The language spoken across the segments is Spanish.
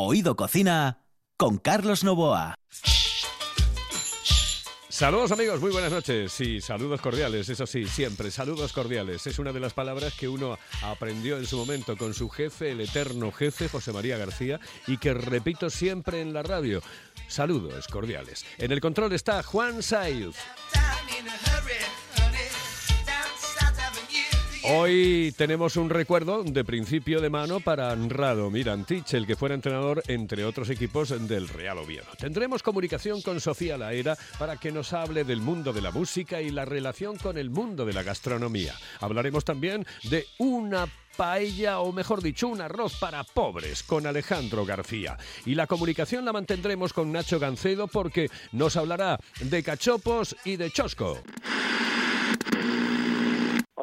Oído Cocina con Carlos Novoa. Saludos amigos, muy buenas noches y saludos cordiales, eso sí, siempre, saludos cordiales. Es una de las palabras que uno aprendió en su momento con su jefe, el eterno jefe, José María García, y que repito siempre en la radio. Saludos cordiales. En el control está Juan Saiz. Hoy tenemos un recuerdo de principio de mano para Radomir Antich, el que fuera entrenador entre otros equipos del Real Oviedo. Tendremos comunicación con Sofía Laera para que nos hable del mundo de la música y la relación con el mundo de la gastronomía. Hablaremos también de una paella o mejor dicho un arroz para pobres con Alejandro García. Y la comunicación la mantendremos con Nacho Gancedo porque nos hablará de cachopos y de chosco.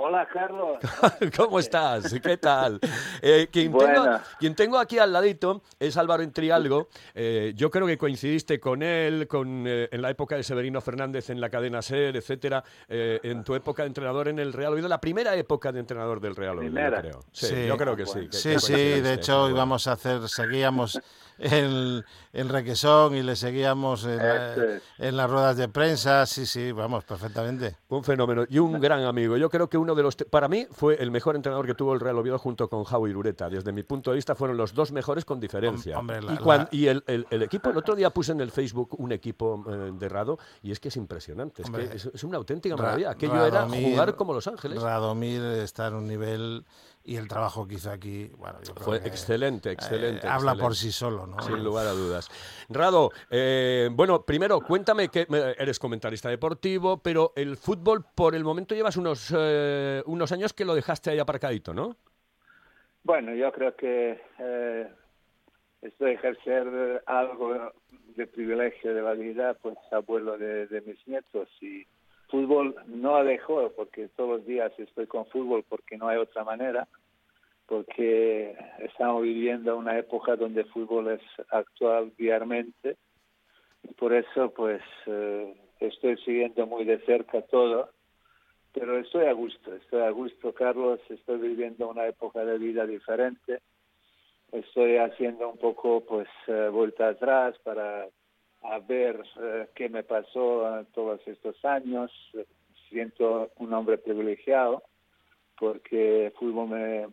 Hola, Carlos. ¿Cómo estás? ¿Qué tal? Eh, quien, tengo, quien, tengo, aquí al ladito es Álvaro Entrialgo. Eh, yo creo que coincidiste con él con, eh, en la época de Severino Fernández en la cadena SER, etcétera, en tu época de entrenador en el Real Oviedo, la primera época de entrenador del Real Oviedo, creo. Sí, yo creo que sí. sí, sí, de hecho íbamos a hacer, seguíamos en, en Requesón y le seguíamos en, las ruedas de prensa. Sí, sí, vamos, perfectamente. Un fenómeno y un gran amigo. Yo creo que uno de los. Para mí fue el mejor entrenador que tuvo el Real Oviedo junto con Javi Ureta. Desde mi punto de vista, fueron los dos mejores con diferencia. y, el, el, equipo, el otro día puse en el Facebook un equipo eh, de Rado y es que es impresionante. Es, que es, una auténtica maravilla. Aquello era jugar como Los Ángeles. Radomir está en un nivel y el trabajo que hizo aquí, bueno, fue excelente, excelente. habla por sí solo, ¿no? Sin lugar a dudas. Rado, eh, bueno, primero cuéntame que eres comentarista deportivo, pero el fútbol por el momento llevas unos eh, unos años que lo dejaste ahí aparcadito, ¿no? Bueno, yo creo que eh, esto de ejercer algo de privilegio de la vida, pues abuelo de, de mis nietos y fútbol no dejó, porque todos los días estoy con fútbol porque no hay otra manera, porque estamos viviendo una época donde el fútbol es actual diariamente. Y por eso, pues, eh, estoy siguiendo muy de cerca todo, pero estoy a gusto, estoy a gusto, Carlos, estoy viviendo una época de vida diferente. Estoy haciendo un poco, pues, eh, vuelta atrás para a ver eh, qué me pasó todos estos años. Siento un hombre privilegiado porque fútbol me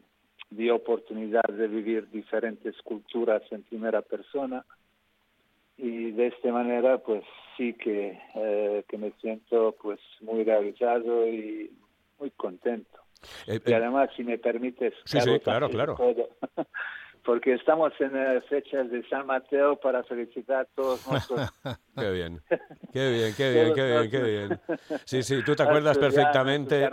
dio oportunidad de vivir diferentes culturas en primera persona y de esta manera pues sí que, eh, que me siento pues muy realizado y muy contento. Eh, y además, si me permites, sí, sí, claro, claro. porque estamos en eh, fechas de San Mateo para felicitar a todos nuestros... qué bien, qué bien, qué bien, qué bien, qué bien. Sí, sí, tú te acuerdas perfectamente.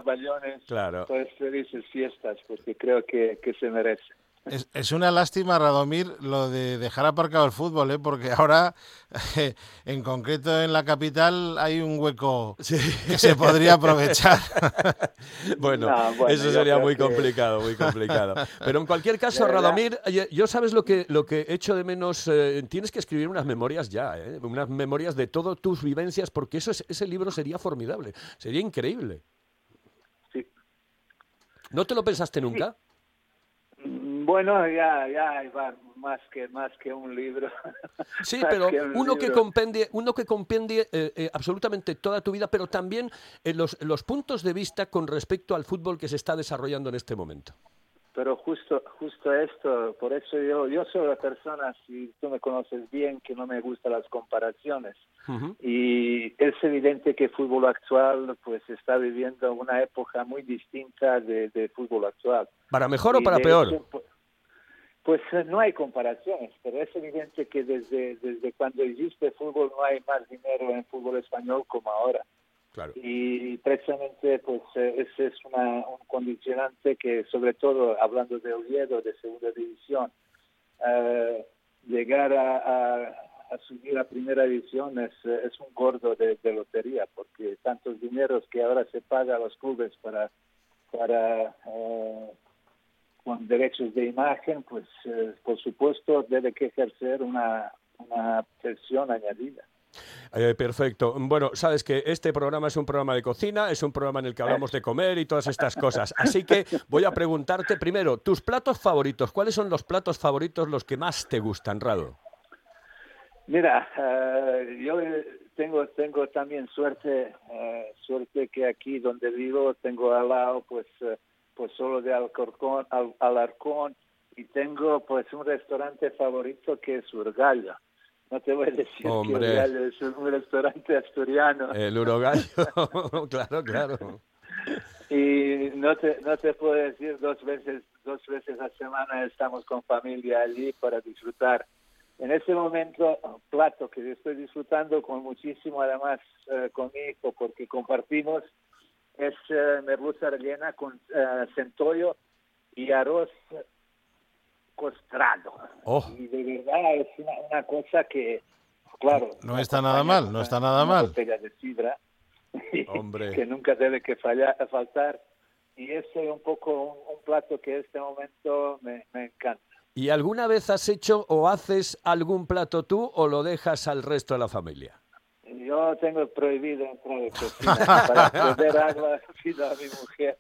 Claro. Pues felices fiestas, porque creo que, que se merece. Es, una lástima, Radomir, lo de dejar aparcado el fútbol, ¿eh? porque ahora, en concreto en la capital, hay un hueco que se podría aprovechar. bueno, eso sería muy complicado, muy complicado. Pero en cualquier caso, Radomir, yo sabes lo que, lo que echo de menos, eh, tienes que escribir unas memorias ya, ¿eh? unas memorias de todas tus vivencias, porque eso ese libro sería formidable, sería increíble. Sí. ¿No te lo pensaste nunca? Bueno, ya, ya va más que más que un libro. Sí, pero uno que compendie, uno que compendie eh, eh, absolutamente toda tu vida, pero también eh, los, los puntos de vista con respecto al fútbol que se está desarrollando en este momento. Pero justo, justo esto, por eso yo, yo soy la persona, si tú me conoces bien, que no me gustan las comparaciones. Y es evidente que el fútbol actual pues está viviendo una época muy distinta de, fútbol actual. ¿Para mejor o para peor? Pues eh, no hay comparaciones, pero es evidente que desde, desde cuando existe fútbol no hay más dinero en fútbol español como ahora. Y precisamente pues eh, ese es una, un condicionante que sobre todo hablando de Oviedo, de segunda división, eh, llegar a, a, subir a primera división es, es un gordo de, lotería porque tantos dineros que ahora se paga a los clubes para, para con derechos de imagen, pues por supuesto debe que ejercer una, una presión añadida. Eh, perfecto. Bueno, sabes que este programa es un programa de cocina, es un programa en el que hablamos de comer y todas estas cosas. Así que voy a preguntarte primero, tus platos favoritos. ¿Cuáles son los platos favoritos los que más te gustan, Rado? Mira, eh, yo tengo tengo también suerte eh, suerte que aquí donde vivo tengo al lado pues pues solo de Alcorcón, al, Alarcón y tengo pues un restaurante favorito que es Urgallo no te voy a decir Hombre. que es un restaurante asturiano. El Urogallo, claro, claro. Y no te, no te puedo decir dos veces, dos veces a semana estamos con familia allí para disfrutar. En ese momento, plato que estoy disfrutando con muchísimo, además eh, con mi hijo, porque compartimos, es eh, merluza rellena con eh, centollo y arroz costrado. Oh. Y de verdad es una, una cosa que, claro... No está nada mal, no está nada una mal. botella de sidra, Hombre. que nunca debe que fallar, faltar. Y eso es un poco un, un plato que en este momento me, me encanta. ¿Y alguna vez has hecho o haces algún plato tú o lo dejas al resto de la familia? Yo tengo prohibido entrar a cocina para beber agua a mi mujer.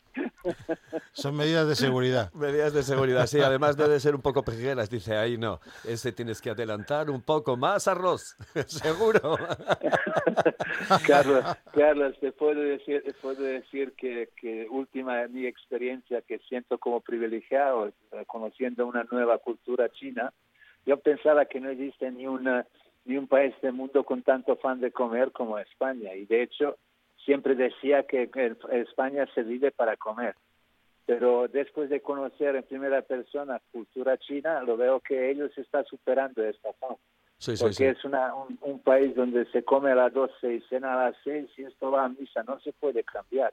Son medidas de seguridad. Medidas de seguridad, sí. Además debe ser un poco pejeras. Dice, ahí no, ese tienes que adelantar un poco más arroz, seguro. Carlos, Carlos, te puedo decir, te puedo decir que, que última mi experiencia que siento como privilegiado, eh, conociendo una nueva cultura china, yo pensaba que no existe ni una ni un país del mundo con tanto fan de comer como España. Y de hecho, siempre decía que España se vive para comer. Pero después de conocer en primera persona cultura china, lo veo que ellos están superando esta fama. Sí, sí, Porque sí. es una, un, un país donde se come a las 12 y cena a las 6 y esto va a misa, no se puede cambiar.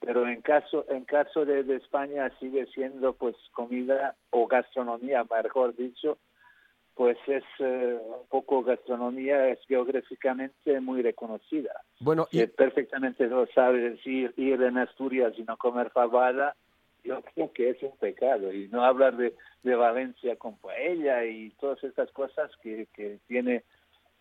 Pero en caso en caso de, de España sigue siendo pues comida o gastronomía, mejor dicho, pues es eh, un poco gastronomía, es geográficamente muy reconocida. Bueno, y Que perfectamente lo sabe decir, ir en Asturias y no comer fabada, yo creo que es un pecado. Y no hablar de, de Valencia con paella y todas estas cosas que, que tiene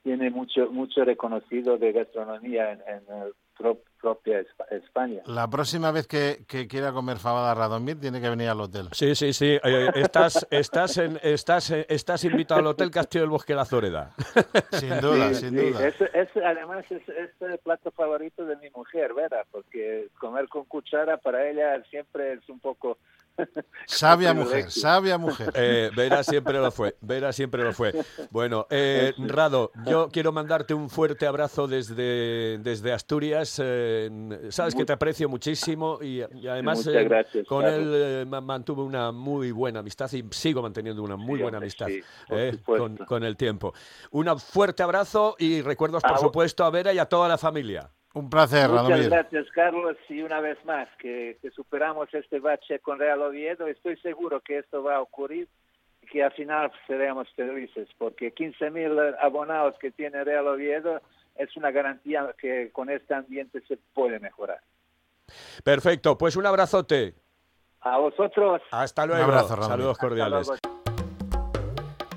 tiene mucho mucho reconocido de gastronomía en, en el pro- propia Espa- España. La próxima vez que, que quiera comer fabada Radomir tiene que venir al hotel. Sí, sí, sí. eh, estás, estás, en, estás, eh, estás invitado al Hotel Castillo del Bosque de la Zoreda. Sin duda, Sí, sin sí. duda. Es, es- además es, es el plato favorito de mi mujer, ¿verdad? Porque comer con cuchara para ella siempre es un poco... Sabia mujer, sabia mujer. Eh, Vera siempre lo fue, Vera siempre lo fue. Bueno, eh, Rado, yo quiero mandarte un fuerte abrazo desde, desde Asturias. eh, sabes que te aprecio muchísimo y, y además eh, gracias, con él eh, ma- mantuve una muy buena amistad y sigo manteniendo una muy Sí, buena amistad sí, por eh, con, con el tiempo. Un fuerte abrazo y recuerdos, por Ah, supuesto, a Vera y a toda la familia. Un placer, Muchas Radomir. gracias, Carlos, y una vez más que, que superamos este bache con Real Oviedo. Estoy seguro que esto va a ocurrir y que al final seremos felices, porque 15.000 abonados que tiene Real Oviedo es una garantía que con este ambiente se puede mejorar. Perfecto, pues un abrazote. A vosotros. Hasta luego. abrazo, Radomir. Saludos Hasta cordiales.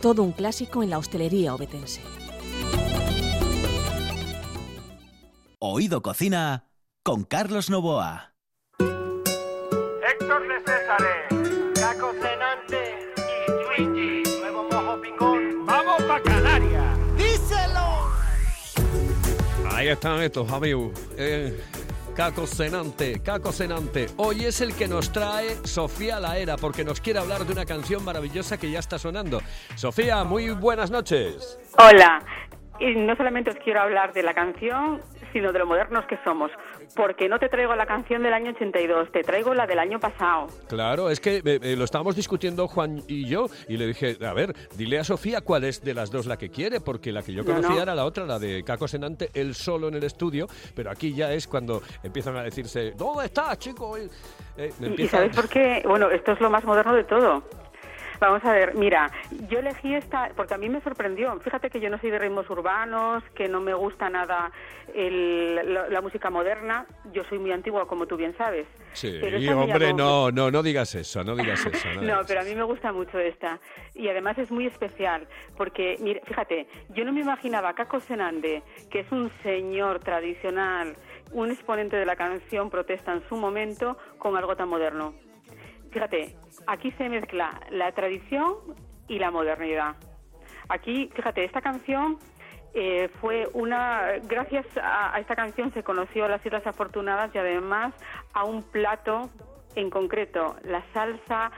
Todo un clásico en la hostelería obetense. Oído Cocina con Carlos Novoa. Héctor de Césare, Caco Cenante y Twingy, Nuevo Mojo Pingón. ¡Vamos pa' Canarias! Ahí están estos amigos. Eh, Caco Cenante, Caco Cenante. Hoy es el que nos trae Sofía Laera, porque nos quiere hablar de una canción maravillosa que ya está sonando. Sofía, muy buenas noches. Hola. Y no solamente os quiero hablar de la canción, sino de lo modernos que somos. Porque no te traigo la canción del año 82, te traigo la del año pasado. Claro, es que eh, eh, lo estábamos discutiendo Juan y yo y le dije, a ver, dile a Sofía cuál es de las dos la que quiere, porque la que yo No, conocía no. era la otra, la de Caco Senante, él solo en el estudio, pero aquí ya es cuando empiezan a decirse, ¿dónde estás, chico? Eh, Y- ¿Y sabes por qué? Bueno, esto es lo más moderno de todo. Vamos a ver, mira, yo elegí esta porque a mí me sorprendió. Fíjate que yo no soy de ritmos urbanos, que no me gusta nada el- la, la música moderna. Yo soy muy antigua, como tú bien sabes. Sí, Pero me hombre, llamó- no, no, no digas eso, no digas eso. No, pero a mí me gusta mucho esta. Y además es muy especial, porque, mira, fíjate, yo no me imaginaba a Caco Senande, que es un señor tradicional, un exponente de la canción protesta en su momento, con algo tan moderno. Fíjate, aquí se mezcla la tradición y la modernidad. Aquí, fíjate, esta canción eh, fue una. Gracias a, esta canción se conoció las Islas Afortunadas y además a un plato en concreto, la salsa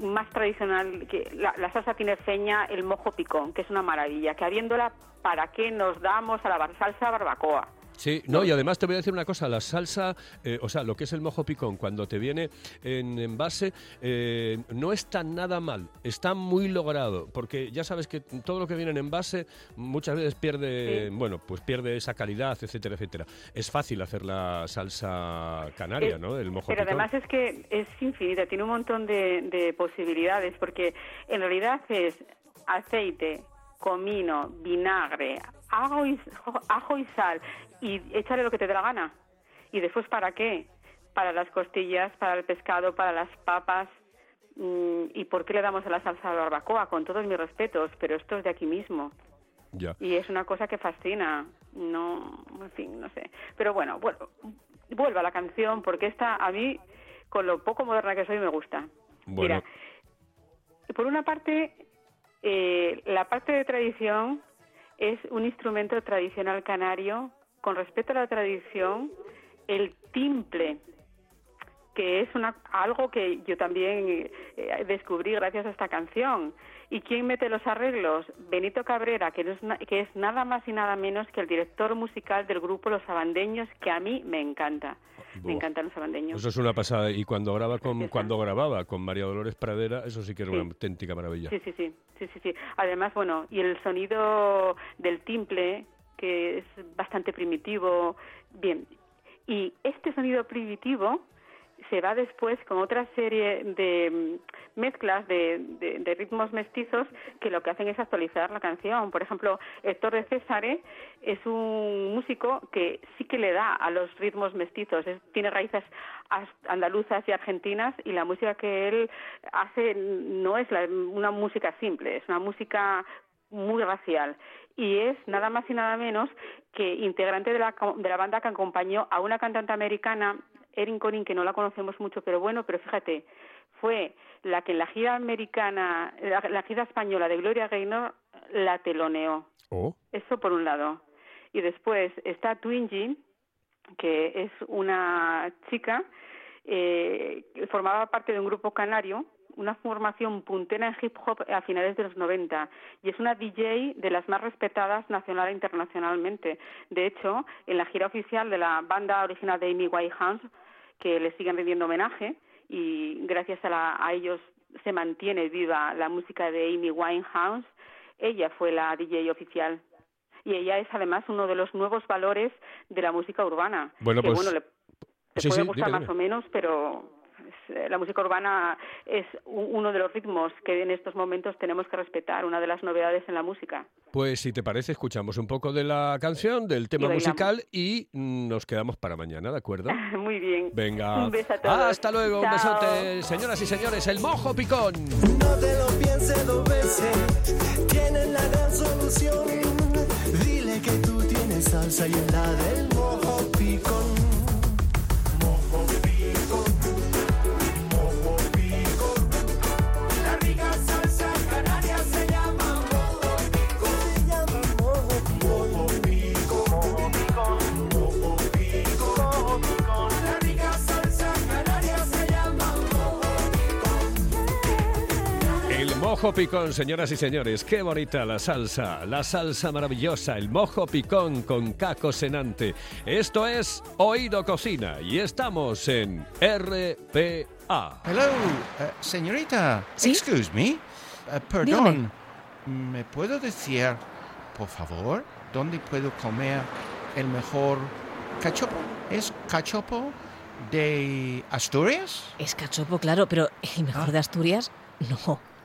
más tradicional, que la, la salsa tinerfeña, el mojo picón, que es una maravilla, que habiéndola, ¿para qué nos damos a la salsa barbacoa? Sí, no, y además te voy a decir una cosa, la salsa, eh, o sea, lo que es el mojo picón, cuando te viene en envase, eh, no está nada mal, está muy logrado, porque ya sabes que todo lo que viene en envase muchas veces pierde, Sí. bueno, pues pierde esa calidad, etcétera, etcétera. Es fácil hacer la salsa canaria, Eh, ¿no? El mojo Pero picón. además es que es infinita, tiene un montón de, de posibilidades, porque en realidad es aceite, comino, vinagre, ajo y, ajo y sal, y échale lo que te dé la gana. ¿Y después para qué? Para las costillas, para el pescado, para las papas. Mm, ¿Y por qué le damos a la salsa barbacoa? Con todos mis respetos, pero esto es de aquí mismo. Ya. Y es una cosa que fascina. No, en fin, no sé. Pero bueno, vuelvo, vuelvo a la canción porque esta a mí, con lo poco moderna que soy, me gusta. Bueno. Mira, por una parte, eh, la parte de tradición es un instrumento tradicional canario. Con respecto a la tradición, el timple, que es una, algo que yo también eh, descubrí gracias a esta canción. ¿Y quién mete los arreglos? Benito Cabrera, que, no es, que es nada más y nada menos que el director musical del grupo Los Abandeños, que a mí me encanta. Buah. Me encantan los abandeños. Eso es una pasada. Y cuando graba con, cuando grababa con María Dolores Pradera, eso sí que era una auténtica maravilla. Sí, sí, sí, sí, sí, sí. Además, bueno, y el sonido del timple, que es bastante primitivo, bien. Y este sonido primitivo se va después con otra serie de mm, mezclas de, de- ritmos mestizos que lo que hacen es actualizar la canción. Por ejemplo, Héctor de Césare es un músico que sí que le da a los ritmos mestizos, es- tiene raíces as- andaluzas y argentinas y la música que él hace no es la- una música simple, es una música muy racial y es nada más y nada menos que integrante de la, de la banda que acompañó a una cantante americana, Erin Conning, que no la conocemos mucho, pero bueno, pero fíjate, fue la que en la gira americana, la, la gira española de Gloria Gaynor la teloneó. Oh, Eso por un lado. Y después está Twingy, que es una chica eh, que formaba parte de un grupo canario, una formación puntera en hip hop a finales de los 90 y es una DJ de las más respetadas nacional e internacionalmente. De hecho, en la gira oficial de la banda original de Amy Winehouse, que le siguen rindiendo homenaje y gracias a, la- a ellos se mantiene viva la música de Amy Winehouse, ella fue la DJ oficial y ella es además uno de los nuevos valores de la música urbana. Bueno, que pues- bueno, le, te sí, puede sí, gustar dime, más o menos, pero la música urbana es uno de los ritmos que en estos momentos tenemos que respetar, una de las novedades en la música. Pues si te parece, escuchamos un poco de la canción, del tema musical y nos quedamos para mañana, ¿de acuerdo? Muy bien. Venga. Un beso a todos. Hasta luego, un besote. Señoras y señores, el mojo picón. No te lo pienses dos veces, tienes la gran solución. Dile que tú tienes salsa y en la del mojo picón. Mojo picón. Señoras y señores. Qué bonita la salsa, la salsa maravillosa, el mojo picón con caco senante. Esto es Oído Cocina y estamos en RPA. Hello, eh, señorita. ¿Sí? Excuse me. Eh, perdón. ¿Me puedo decir, por favor, dónde puedo comer el mejor cachopo? ¿Es cachopo de Asturias? Es cachopo, claro, pero el mejor Ah. de Asturias, no.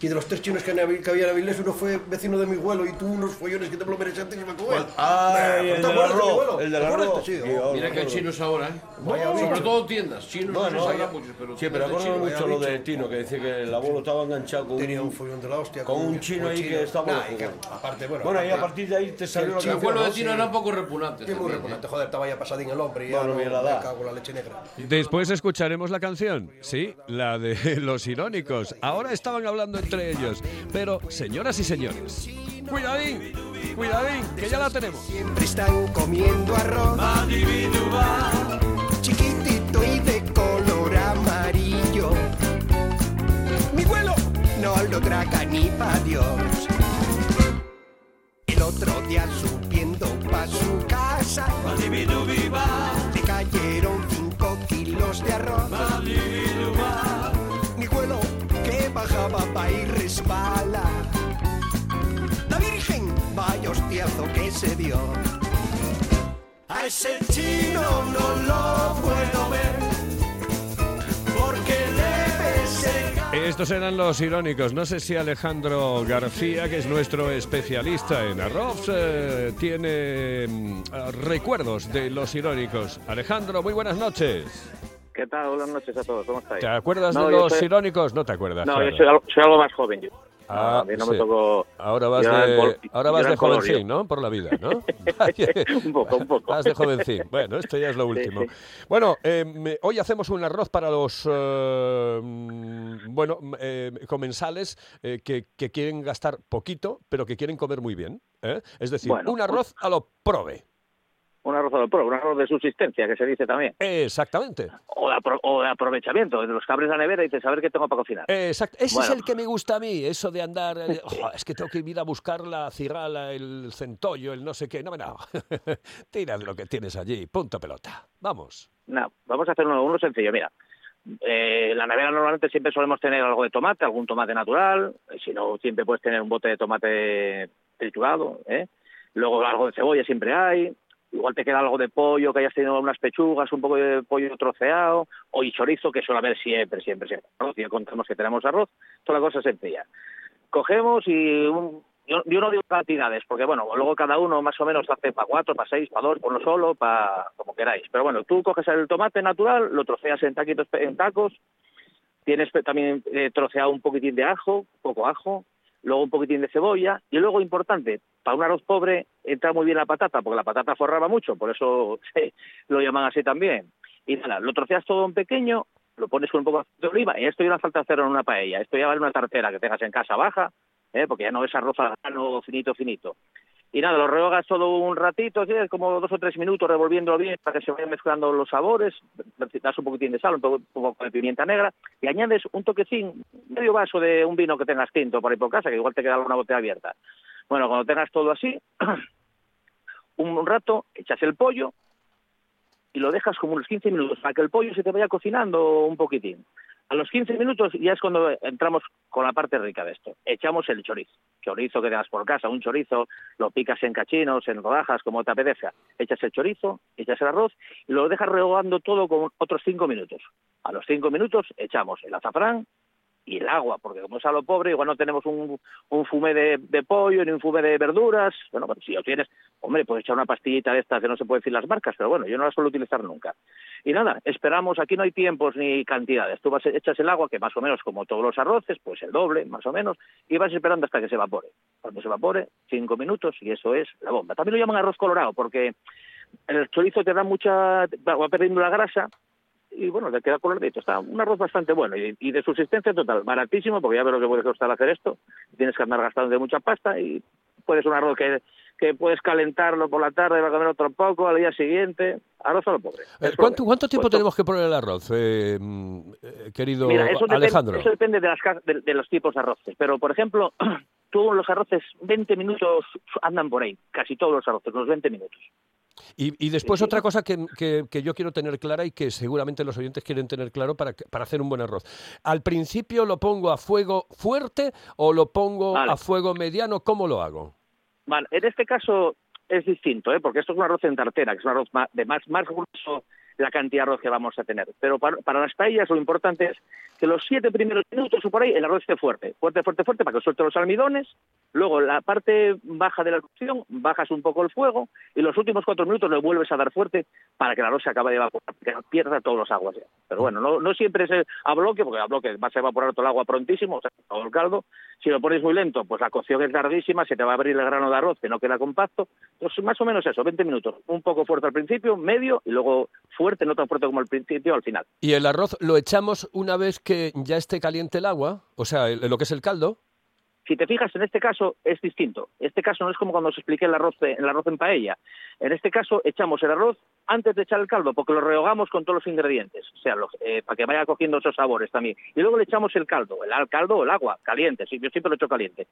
Y de los tres chinos que, había en Avilés, uno fue vecino de mi abuelo y tú unos follones que te lo mereces antes y me comes. Ay, el ¿Te del acuerdas de arroz, abuelo? el ¿Te del acuerdas? arroz. Sí, Sí, oh, Mira que hay acuerdo. chinos ahora, ¿eh? Vaya Sobre bicho. todo tiendas. Chinos no sabrá vaya- muchos, pero Sí, pero de chinos. mucho lo de. Tino, que dice que el abuelo estaba enganchado con Tenía un, follón de la hostia. con un chino ahí que estaba aparte, bueno. Bueno, y a partir de ahí te salió la Sí, El canción, abuelo de ¿no? Tino era un poco repugnante. Sí, muy repugnante. Joder, estaba ya pasadín el hombre y ya no, la me cago la leche negra. Después escucharemos la canción, sí, la de los irónicos. Ahora estaban hablando entre ellos. Pero, señoras y señores, cuidadín, cuidadín, que ya la tenemos. Siempre están comiendo arroz. Chiquitito y de color amarillo. Mi abuelo no lo traga ni pa' Dios. El otro día subiendo pa' su casa. Le cayeron cinco kilos de arroz. Bajaba y resbala. La Virgen, vaya hostiazo que se dio. A ese chino no lo puedo ver. Porque debe ser. Estos eran los irónicos. No sé si Alejandro García, que es nuestro especialista en arroz, eh, tiene eh, recuerdos de los irónicos. Alejandro, muy buenas noches. ¿Qué tal? Buenas noches a todos. ¿Cómo estáis? ¿Te acuerdas No, de los soy- irónicos? No te acuerdas. No, claro. yo soy algo, soy algo más joven yo. Ah, a mí no me tocó... Ahora vas de, ahora vas de jovencín, ¿no? Por la vida, ¿no? un poco, un poco. Vas de jovencín. Bueno, esto ya es lo último. Bueno, eh, hoy hacemos un arroz para los eh, bueno mm, eh, comensales eh, que, que quieren gastar poquito, pero que quieren comer muy bien. ¿eh? Es decir, Bueno, un arroz a lo prove. Un arroz al pro, un arroz de subsistencia, que se dice también. Exactamente. O de, apro- o de aprovechamiento, de los que abres la nevera y dices, a ver qué tengo para cocinar. Exacto. Ese Bueno. es el que me gusta a mí, eso de andar. "Oh, es que tengo que ir a buscar la cigala, el centollo, el no sé qué. No, no. Tira de lo que tienes allí, punto pelota. Vamos. No, vamos a hacer uno, uno sencillo. Mira, eh, en la nevera normalmente siempre solemos tener algo de tomate, algún tomate natural. eh, Si no, siempre puedes tener un bote de tomate triturado. ¿eh? Luego algo de cebolla siempre hay. Igual te queda algo de pollo, que hayas tenido unas pechugas, un poco de pollo troceado, o y chorizo, que suele haber siempre, siempre, siempre. Si ya contamos que tenemos arroz, toda la cosa sencilla. Cogemos y un- yo, yo no digo cantidades, porque bueno, luego cada uno más o menos hace para cuatro, para seis, para dos, por uno solo, para como queráis. Pero bueno, tú coges el tomate natural, lo troceas en taquitos, en tacos, tienes también eh, troceado un poquitín de ajo, poco ajo, luego un poquitín de cebolla, y luego importante, para un arroz pobre entra muy bien la patata, porque la patata forraba mucho, por eso lo llaman así también. Y nada, lo troceas todo en pequeño, lo pones con un poco de oliva, y esto ya no falta hacerlo en una paella, esto ya vale una tartera que tengas en casa baja, ¿eh? porque ya no es arroz al grano finito, finito. Y nada, lo rehogas todo un ratito, así, como dos o tres minutos revolviéndolo bien para que se vayan mezclando los sabores, das un poquitín de sal, un poco, un poco de pimienta negra, y añades un toquecín, medio vaso de un vino que tengas tinto por ahí por casa, que igual te queda alguna botella abierta. Bueno, cuando tengas todo así, un rato, echas el pollo y lo dejas como unos 15 minutos para que el pollo se te vaya cocinando un poquitín. A los 15 minutos ya es cuando entramos con la parte rica de esto. Echamos el chorizo. Chorizo que tengas por casa, un chorizo, lo picas en cachinos, en rodajas, como te apetezca. Echas el chorizo, echas el arroz y lo dejas rehogando todo con otros 5 minutos. A los 5 minutos echamos el azafrán y el agua, porque como es a lo pobre, igual no tenemos un, un fumé de, pollo ni un fumé de verduras. Bueno, pues si lo tienes, hombre, puedes echar una pastillita de estas que no se puede decir las marcas, pero bueno, yo no las suelo utilizar nunca. Y nada, esperamos, aquí no hay tiempos ni cantidades. Tú vas, echas el agua, que más o menos como todos los arroces, pues el doble, más o menos, y vas esperando hasta que se evapore. Cuando se evapore, cinco minutos, y eso es la bomba. También lo llaman arroz colorado, porque el chorizo te da mucha, va perdiendo la grasa y bueno, te queda coloradito. Está un arroz bastante bueno y, y de subsistencia total, baratísimo, porque ya ves lo que puede costar hacer esto. Tienes que andar gastando de mucha pasta y puedes un arroz que, que puedes calentarlo por la tarde, va a comer otro poco, al día siguiente. Arroz a lo pobre. Eh, ¿Cuánto, cuánto tiempo tenemos que poner el arroz, eh, eh, querido Mira, eso depende- Alejandro? eso depende de, las, de los tipos de arroces. Pero, por ejemplo, todos los arroces, 20 minutos andan por ahí. Casi todos los arroces, unos 20 minutos. Y, y después otra cosa que, que- que yo quiero tener clara y que seguramente los oyentes quieren tener claro para, para hacer un buen arroz. ¿Al principio lo pongo a fuego fuerte o lo pongo Vale. a fuego mediano? ¿Cómo lo hago? Vale, en este caso es distinto, ¿eh? porque esto es un arroz en tartera, que es un arroz de más, más grueso la cantidad de arroz que vamos a tener. Pero para, para las paellas lo importante es que los siete primeros minutos o por ahí el arroz esté fuerte, fuerte, fuerte, fuerte, para que suelte los almidones. Luego la parte baja de la cocción, bajas un poco el fuego y los últimos cuatro minutos le vuelves a dar fuerte para que el arroz se acabe de evaporar, que pierda todos los aguas. ya. Pero bueno, no, no siempre es a bloque, porque a bloque vas a evaporar todo el agua prontísimo, o sea, todo el caldo. Si lo pones muy lento, pues la cocción es tardísima, se te va a abrir el grano de arroz que no queda compacto. Entonces, más o menos eso, 20 minutos. Un poco fuerte al principio, medio y luego fuerte, no tan fuerte como al principio, al final. ¿Y el arroz lo echamos una vez que ya esté caliente el agua? O sea, lo que es el caldo. Si te fijas, en este caso es distinto. Este caso no es como cuando os expliqué el arroz, de- el arroz en paella. En este caso echamos el arroz antes de echar el caldo, porque lo rehogamos con todos los ingredientes, o sea, lo- eh, para que vaya cogiendo esos sabores también. Y luego le echamos el caldo, el al- caldo o el agua, caliente, yo siempre lo echo caliente.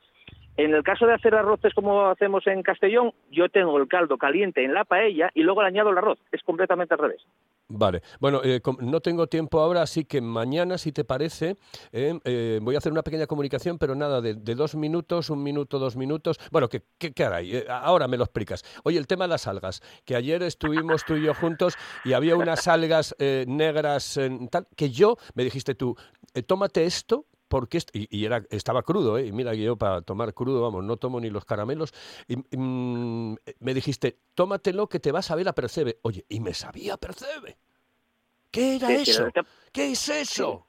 En el caso de hacer arroces como hacemos en Castellón, yo tengo el caldo caliente en la paella y luego le añado el arroz. Es completamente al revés. Vale, bueno, eh, no tengo tiempo ahora, así que mañana, si te parece, eh, eh, voy a hacer una pequeña comunicación, pero nada, de, de dos minutos, un minuto, dos minutos. Bueno, ¿qué, qué, qué hará? Eh, ahora me lo explicas. Oye, el tema de las algas, que ayer estuvimos tú y yo juntos y había unas algas eh, negras, en tal, que yo, me dijiste tú, eh, tómate esto, porque y, y era, estaba crudo, ¿eh? y mira que yo para tomar crudo, vamos, no tomo ni los caramelos, y, y, mm, me dijiste, tómatelo que te va a saber a percebe. Oye, y me sabía percebe. ¿Qué era Sí, eso? ¿Qué es eso?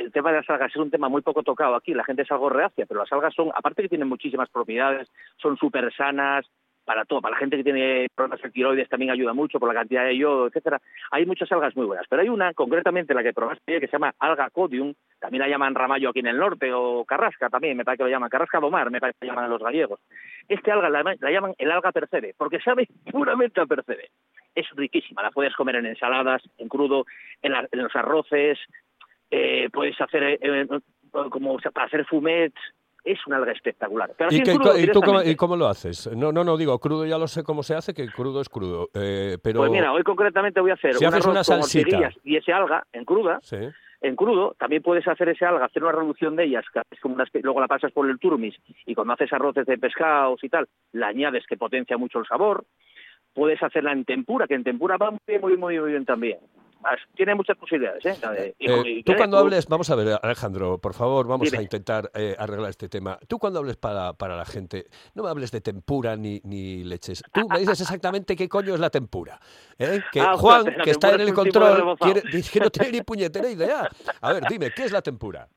El tema de las algas es un tema muy poco tocado aquí, la gente es algo reacia, pero las algas son, aparte que tienen muchísimas propiedades, son súper sanas, para todo, para la gente que tiene problemas de tiroides también ayuda mucho por la cantidad de yodo, etcétera. Hay muchas algas muy buenas, pero hay una, concretamente la que probaste que se llama alga codium, también la llaman ramallo aquí en el norte, o carrasca también, me parece que lo llaman, carrasca domar, me parece que lo llaman los gallegos. Este alga la, la llaman el alga percebe, porque sabe puramente a percebe. Es riquísima, la puedes comer en ensaladas, en crudo, en, la- en los arroces, eh, puedes hacer eh, eh, como o sea, para hacer fumets, es una alga espectacular. Pero ¿Y, en qué- crudo, y tú cómo, directamente. y cómo lo haces? No, no, no, digo, crudo ya lo sé cómo se hace, que crudo es crudo. eh, pero Pues mira, hoy concretamente voy a hacer Si un haces arroz una salsita. y ese alga en cruda, Sí. en crudo, también puedes hacer ese alga, hacer una reducción de ellas, que es como una luego la pasas por el turmis y cuando haces arroces de pescados y tal, la añades que potencia mucho el sabor. Puedes hacerla en tempura, que en tempura va muy bien, muy, muy, muy bien también. Tiene muchas posibilidades, ¿eh? De- Eh, y- tú cuando hables, vamos a ver, Alejandro, por favor, vamos Dime. a intentar eh, arreglar este tema. Tú cuando hables para, para la gente, no me hables de tempura ni, ni leches. Tú me dices exactamente qué coño es la tempura. ¿eh? Que Ah, Juan, ostras, la que está en el control, quiere- dice que no tiene ni puñetera idea. A ver, dime, ¿qué es la tempura?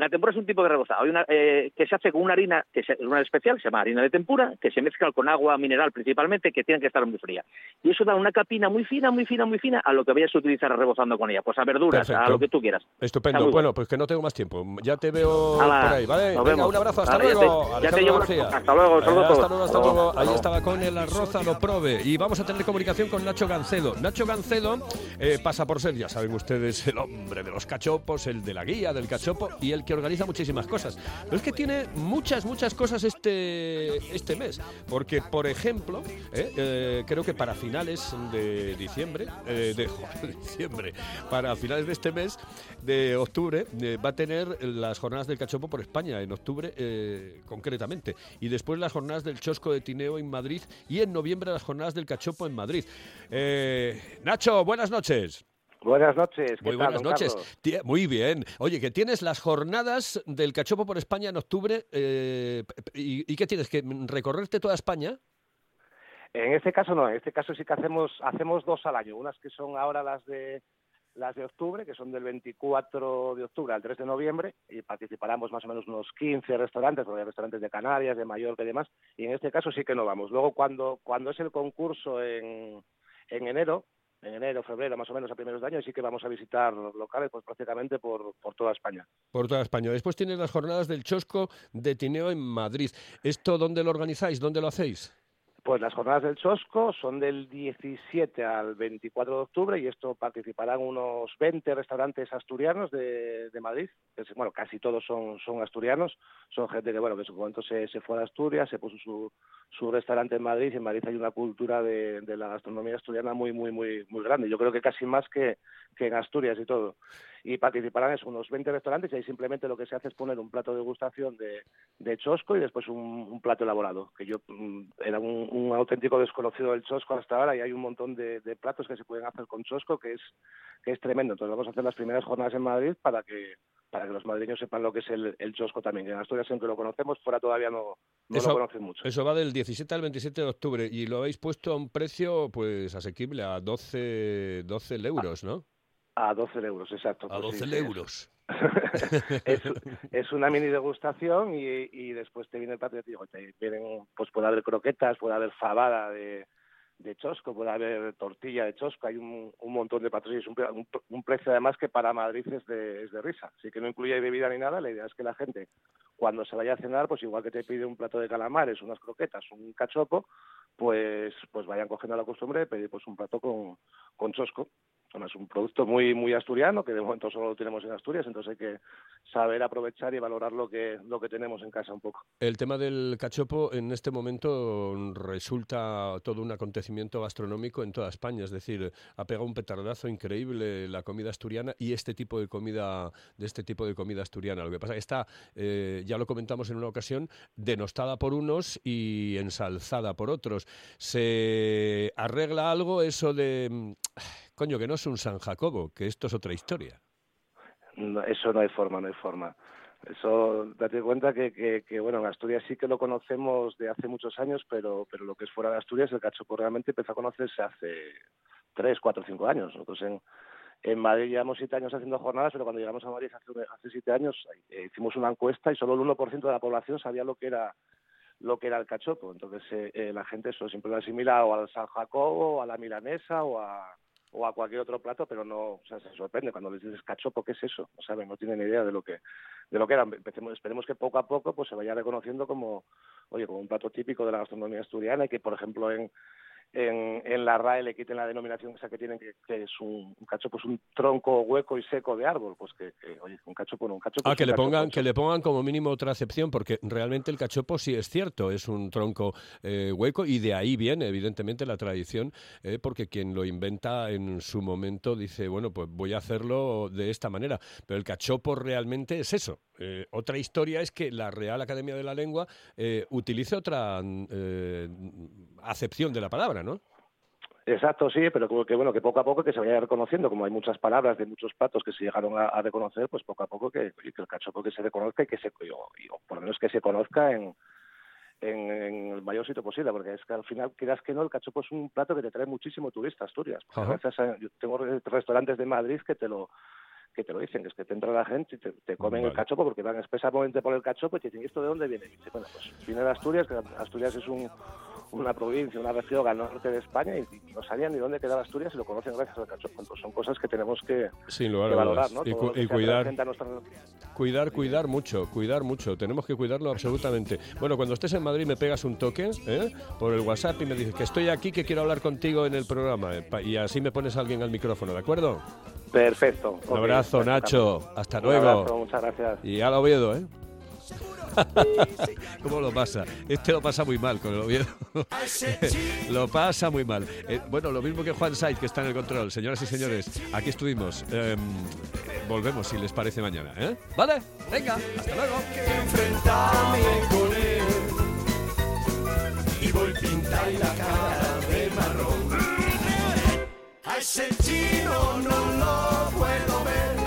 La tempura es un tipo de rebozado. Hay una, eh, que se hace con una harina, que es una especial, se llama harina de tempura, que se mezcla con agua mineral principalmente, que tiene que estar muy fría. Y eso da una capina muy fina, muy fina, muy fina a lo que vayas a utilizar rebozando con ella. Pues a verduras, a lo que tú quieras. Estupendo. Bueno, pues que no tengo más tiempo. Ya te veo por ahí, ¿vale? nos Venga, vemos. un abrazo, hasta Vale, ya te- luego. ya te Alejandro llevo- García. hasta luego, hasta luego, hasta Hasta luego. hasta Ahí luego. estaba con el arroz a lo prove. Y vamos a tener comunicación con Nacho Gancedo. Nacho Gancedo eh, pasa por ser, ya saben ustedes, el hombre de los cachopos, el de la guía del cachopo y el que organiza muchísimas cosas. Pero es que tiene muchas, muchas cosas este, este mes. Porque, por ejemplo, eh, eh, creo que para finales de diciembre, eh, de joder, diciembre, para finales de este mes, de octubre, va a tener las jornadas del cachopo por España, en octubre concretamente. Y después las jornadas del Chosco de Tineo en Madrid y en noviembre las jornadas del cachopo en Madrid. Nacho, buenas noches. Buenas noches. ¿qué Muy tal, buenas noches. Carlos? Muy bien. Oye, que tienes las jornadas del cachopo por España en octubre. eh, ¿y, y qué tienes? ¿Que recorrerte toda España? En este caso no, en este caso sí que hacemos hacemos dos al año, unas que son ahora las de las de octubre, que son del 24 de octubre al 3 de noviembre, y participaremos más o menos unos 15 restaurantes, porque hay restaurantes de Canarias, de Mallorca y demás, y en este caso sí que no vamos. Luego cuando cuando es el concurso en en enero, en enero, febrero, más o menos a primeros de año, y sí que vamos a visitar locales pues prácticamente por, por toda España. Por toda España. Después tienes las jornadas del Chosco de Tineo en Madrid. ¿Esto dónde lo organizáis? ¿Dónde lo hacéis? Pues las jornadas del Chosco son del 17 al 24 de octubre y esto participarán unos 20 restaurantes asturianos de, de Madrid. bueno, casi todos son, son asturianos. Son gente que, bueno, que en su momento se, se fue a Asturias, se puso su, su restaurante en Madrid y en Madrid hay una cultura de, de la gastronomía asturiana muy, muy, muy, muy grande. Yo creo que casi más que, que en Asturias y todo. Y participarán eso, unos 20 restaurantes y ahí simplemente lo que se hace es poner un plato de degustación de, de chosco y después un, un plato elaborado, que yo mm, era un, un auténtico desconocido del chosco hasta ahora y hay un montón de, de platos que se pueden hacer con chosco que es que es tremendo. Entonces vamos a hacer las primeras jornadas en Madrid para que para que los madrileños sepan lo que es el, el chosco también. Que en Asturias siempre lo conocemos, fuera todavía no, no Eso- lo conocen mucho. Eso va del 17 al 27 de octubre y lo habéis puesto a un precio pues asequible, a 12, 12 euros, ¿no? A 12 euros, exacto. A Pues sí, 12 sí, es- euros. es, es una mini degustación y, y después te viene el plato y te digo, te vienen, pues puede haber croquetas, puede haber fabada de, de chosco, puede haber tortilla de chosco, hay un, un montón de es un, un, un precio además que para Madrid es de, es de risa, así que no incluye bebida ni nada, la idea es que la gente cuando se vaya a cenar, pues igual que te pide un plato de calamares, unas croquetas, un cachopo, pues pues vayan cogiendo la costumbre de pedir pues un plato con, con chosco. Además, un producto muy muy asturiano, que de momento solo lo tenemos en Asturias, entonces hay que saber aprovechar y valorar lo que, lo que tenemos en casa un poco. El tema del cachopo en este momento resulta todo un acontecimiento gastronómico en toda España, es decir, ha pegado un petardazo increíble la comida asturiana y este tipo de comida de este tipo de comida asturiana. Lo que pasa es que está, eh, ya lo comentamos en una ocasión, denostada por unos y ensalzada por otros. ¿Se arregla algo eso de, coño, que no es un San Jacobo, que esto es otra historia? No, eso no hay forma, no hay forma. Eso, date cuenta que, que, que, bueno, en Asturias sí que lo conocemos de hace muchos años, pero, pero lo que es fuera de Asturias, el cachopo realmente empezó a conocerse hace tres, cuatro, cinco años. Nosotros en, en Madrid llevamos siete años haciendo jornadas, pero cuando llegamos a Madrid hace, hace siete años eh, hicimos una encuesta y solo el 1% de la población sabía lo que era lo que era el cachopo. Entonces eh, eh, la gente eso siempre lo asimila o al San Jacobo, o a la milanesa o a, o a cualquier otro plato, pero no, o sea, se sorprende cuando les dices cachopo, ¿qué es eso? No saben, no tienen idea de lo que de lo que era. Empecemos, esperemos que poco a poco pues se vaya reconociendo como, oye, como un plato típico de la gastronomía asturiana y que, por ejemplo, en en, en la RAE le quiten la denominación esa que tienen que, que es un, un cachopo es un tronco hueco y seco de árbol pues que, que, oye un cachopo no un cachopo Ah, es que le pongan, que le pongan como mínimo otra acepción, porque realmente el cachopo sí es cierto, es un tronco eh, hueco y de ahí viene evidentemente la tradición, eh, porque quien lo inventa en su momento dice, bueno, pues voy a hacerlo de esta manera, pero el cachopo realmente es eso. Eh, otra historia es que la Real Academia de la Lengua eh, utilice otra eh, acepción de la palabra, ¿no? Exacto, sí, pero que bueno, que poco a poco que se vaya reconociendo, como hay muchas palabras de muchos platos que se llegaron a, a reconocer, pues poco a poco que, que el cachopo que se reconozca y que se, o, por lo menos que se conozca en, en, en el mayor sitio posible, porque es que al final, quieras que no, el cachopo es un plato que te trae muchísimo turista a Asturias. Gracias a- yo tengo re- restaurantes de Madrid que te lo que te lo dicen, que es que te entra la gente y te, te comen el cachopo porque van expresamente por el cachopo y te dicen, ¿y esto de dónde viene? Y dice, bueno, pues viene de Asturias, que Asturias es un, una provincia, una región al norte de España y, y no sabían ni dónde quedaba Asturias y lo conocen gracias al cachopo. Entonces son cosas que tenemos que, Sin lugar que a valorar. ¿no? Y cu- cuidar. nuestra- Cuidar, cuidar mucho, cuidar mucho. Tenemos que cuidarlo absolutamente. Bueno, cuando estés en Madrid me pegas un toque ¿eh? por el WhatsApp y me dices que estoy aquí, que quiero hablar contigo en el programa. eh, Y así me pones a alguien al micrófono, ¿de acuerdo? Perfecto. Un abrazo, Nacho. Hasta Un luego. abrazo, muchas gracias. Y al Oviedo, ¿eh? ¿Cómo lo pasa? Este lo pasa muy mal con el Oviedo. lo pasa muy mal. Eh, bueno, lo mismo que Juan Saiz, que está en el control. Señoras y señores, aquí estuvimos. Em, volvemos, si les parece, mañana. ¿eh? ¿Vale? Venga, hasta luego. enfrentarme con él y voy a pintar la cara ese chino no lo puedo ver